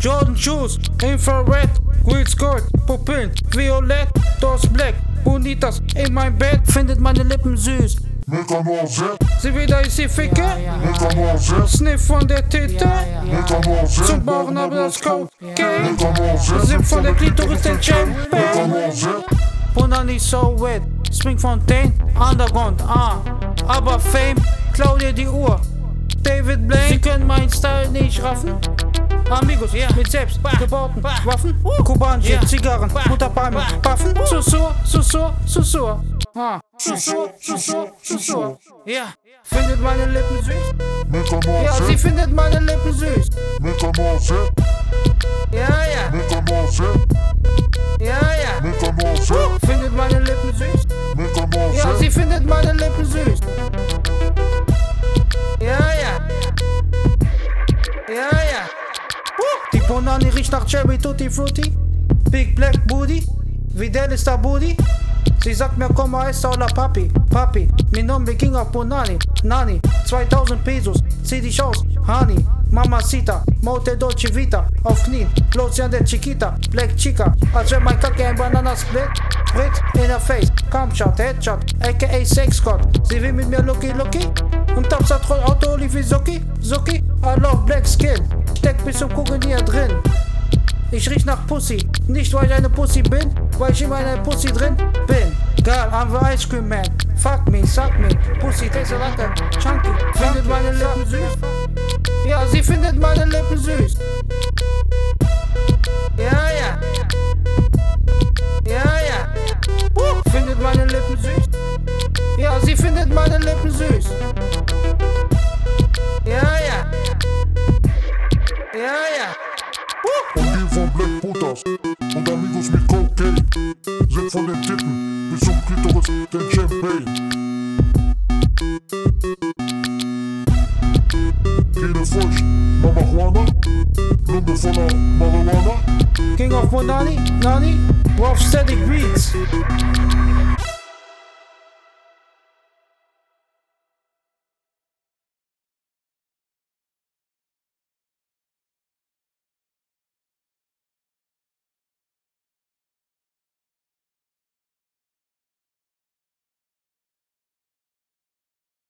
Shoes, Infrared, Green Skirt, Pupillen, Violett, das Black, Bonitas. In mein Bett, findet meine Lippen süß. Sie wieder ist sie ficke, Sniff von der Z, zum Bauchen aber das Cocaine, Sip von der Klitoris den Champagne. Bonani so wet, Spring Fontaine, Underground, ah, aber Fame, klau dir die Uhr. David Blaine, Sie können meinen Style nicht raffen. Amigos, mit selbst gebauten Waffen, kubanische Zigarren, Mutterpalmen, Waffen, Susur, Susur, Susur. Ah, Susur, Susur, Susur. Ja, findet meine Lippen süß? Ja, sie findet meine Lippen süß. Ja, ja, ja, ja. Findet meine Lippen süß? Ja, sie findet meine Lippen süß. Die Bonani riecht nach Cherry Tutti Frutti. Big Black Booty. Vidal ist der Booty. Sie sagt mir, komm mal, ist la Papi. Papi, mi nombre King of Bonani. Nani, 2000 Pesos. Zieh dich aus, Hani. Mamacita, Motel Dolce Vita. Auf Knien, Lotion de Chiquita. Black Chica, als wenn mein Kacke ein Banana split. Sprit in der Face, Kampfshot, Headshot, aka Sexcott. Sie will mit mir Lucky Lucky. Und tapsat roll Auto wie Zucki, Zucki. I love Black Skin. Steck bis zum Kugeln hier drin. Ich riech nach Pussy, nicht weil ich eine Pussy bin, weil ich immer in einer Pussy drin bin. Girl, I'm the Ice Cream Man. Fuck me, suck me, Pussy tastes like a chunky. Findet meine Lippen süß? Ja, sie findet meine Lippen süß. Ja, ja. Ja, ja. Uh, findet meine Lippen süß? Ja, sie findet meine Lippen süß. Ja, ja. Ja, ja. Umgeben von Black Putas und Amigos mit Cocaine. Sind von den Titten bis zum Klitoris den Champagne. King of Fudge, Marijuana, Number for the Marijuana. King of Monani, Nani, Rough Static Beats.